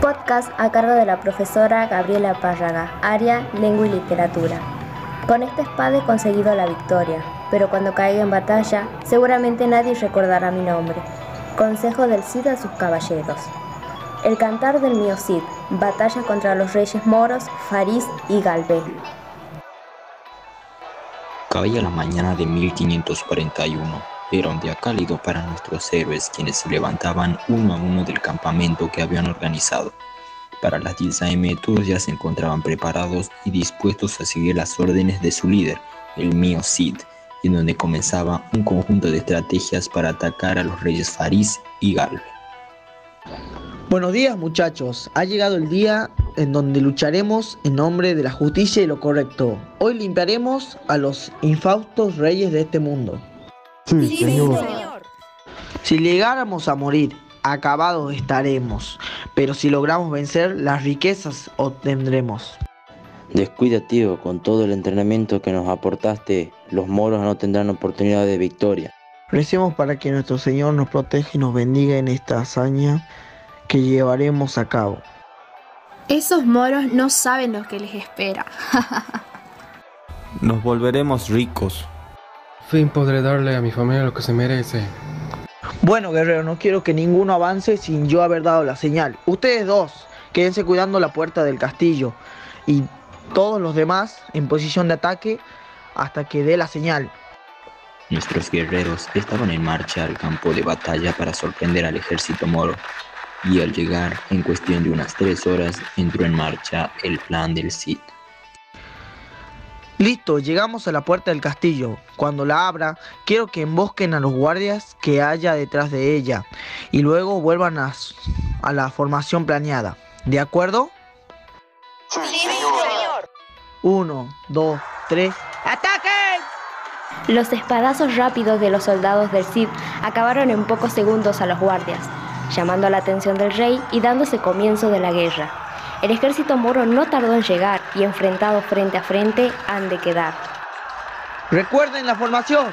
Podcast a cargo de la profesora Gabriela Párraga, área Lengua y Literatura. Con esta espada he conseguido la victoria, pero cuando caiga en batalla, seguramente nadie recordará mi nombre. Consejo del Cid a sus caballeros. El cantar del mío Cid, batalla contra los reyes moros, Farís y Galvé. Caía la mañana de 1541. Era un día cálido para nuestros héroes, quienes se levantaban uno a uno del campamento que habían organizado. Para las 10 am todos ya se encontraban preparados y dispuestos a seguir las órdenes de su líder, el mío Cid, en donde comenzaba un conjunto de estrategias para atacar a los reyes Farís y Galve. Buenos días muchachos, ha llegado el día en donde lucharemos en nombre de la justicia y lo correcto. Hoy limpiaremos a los infaustos reyes de este mundo. Sí, señor. Si llegáramos a morir, acabados estaremos, pero si logramos vencer, las riquezas obtendremos. Descuida, tío, con todo el entrenamiento que nos aportaste, los moros no tendrán oportunidad de victoria. Recemos para que nuestro Señor nos proteja y nos bendiga en esta hazaña que llevaremos a cabo. Esos moros no saben lo que les espera. Nos volveremos ricos. Fin podré darle a mi familia lo que se merece. Bueno, guerrero, no quiero que ninguno avance sin yo haber dado la señal. Ustedes dos, quédense cuidando la puerta del castillo y todos los demás en posición de ataque hasta que dé la señal. Nuestros guerreros estaban en marcha al campo de batalla para sorprender al ejército moro, y al llegar, en cuestión de unas tres horas, entró en marcha el plan del Cid. Listo, llegamos a la puerta del castillo. Cuando la abra, quiero que embosquen a los guardias que haya detrás de ella y luego vuelvan a, a la formación planeada. ¿De acuerdo? Sí, señor. Uno, dos, tres. ¡Ataquen! Los espadazos rápidos de los soldados del Cid acabaron en pocos segundos a los guardias, llamando la atención del rey y dándose comienzo de la guerra. El ejército moro no tardó en llegar y enfrentados frente a frente han de quedar. Recuerden la formación.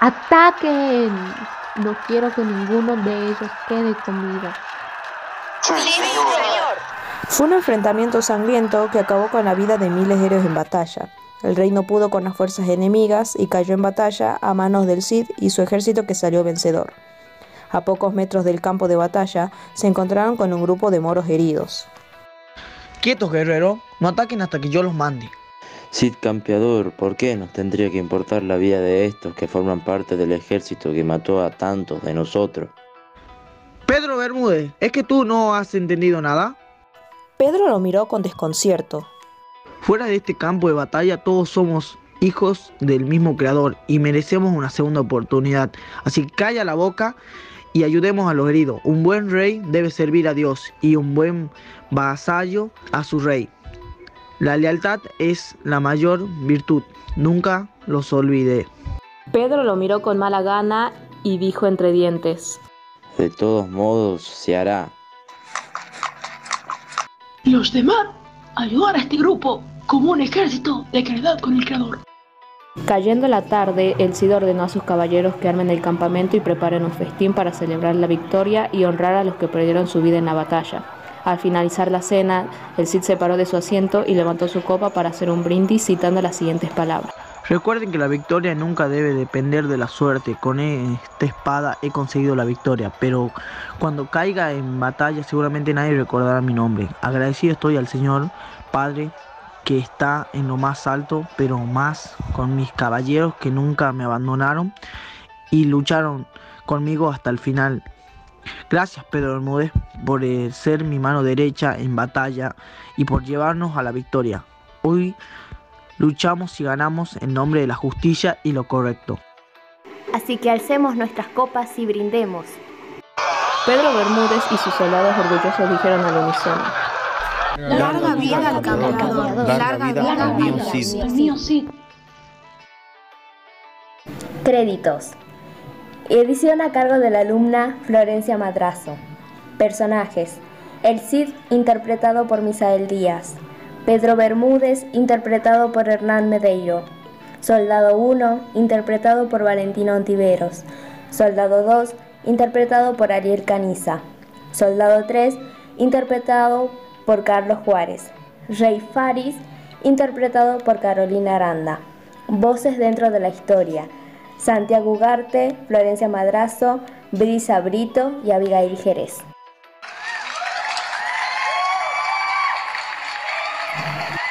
¡Ataquen! No quiero que ninguno de ellos quede con vida. Sí, señor. Fue un enfrentamiento sangriento que acabó con la vida de miles de héroes en batalla. El rey no pudo con las fuerzas enemigas y cayó en batalla a manos del Cid y su ejército que salió vencedor. A pocos metros del campo de batalla se encontraron con un grupo de moros heridos. Quietos, guerrero, no ataquen hasta que yo los mande. Cid campeador, ¿por qué nos tendría que importar la vida de estos que forman parte del ejército que mató a tantos de nosotros? Pedro Bermúdez, ¿es que tú no has entendido nada? Pedro lo miró con desconcierto. Fuera de este campo de batalla todos somos hijos del mismo creador y merecemos una segunda oportunidad. Así que calla la boca y ayudemos a los heridos. Un buen rey debe servir a Dios y un buen vasallo a su rey. La lealtad es la mayor virtud. Nunca los olvide. Pedro lo miró con mala gana y dijo entre dientes. De todos modos, se hará. Los demás, ayudar a este grupo como un ejército de caridad con el Creador. Cayendo la tarde, el Cid ordenó a sus caballeros que armen el campamento y preparen un festín para celebrar la victoria y honrar a los que perdieron su vida en la batalla. Al finalizar la cena, el Cid se paró de su asiento y levantó su copa para hacer un brindis citando las siguientes palabras. Recuerden que la victoria nunca debe depender de la suerte. Con esta espada he conseguido la victoria, pero cuando caiga en batalla seguramente nadie recordará mi nombre. Agradecido estoy al Señor Padre que está en lo más alto, pero más con mis caballeros que nunca me abandonaron y lucharon conmigo hasta el final. Gracias Pedro Bermúdez por eh, ser mi mano derecha en batalla y por llevarnos a la victoria. Hoy luchamos y ganamos en nombre de la justicia y lo correcto. Así que alcemos nuestras copas y brindemos. Pedro Bermúdez y sus soldados orgullosos dijeron al unísono. Larga vida al campeador. Larga vida al mío Cid. Créditos. Edición a cargo de la alumna Florencia Madrazo. Personajes. El Cid, interpretado por Misael Díaz. Pedro Bermúdez, interpretado por Hernán Medeiro. Soldado 1, interpretado por Valentino Ontiveros. Soldado 2, interpretado por Ariel Caniza. Soldado 3, interpretado por Carlos Juárez. Rey Faris, interpretado por Carolina Aranda. Voces dentro de la historia. Santiago Ugarte, Florencia Madrazo, Brisa Brito y Abigail Jerez.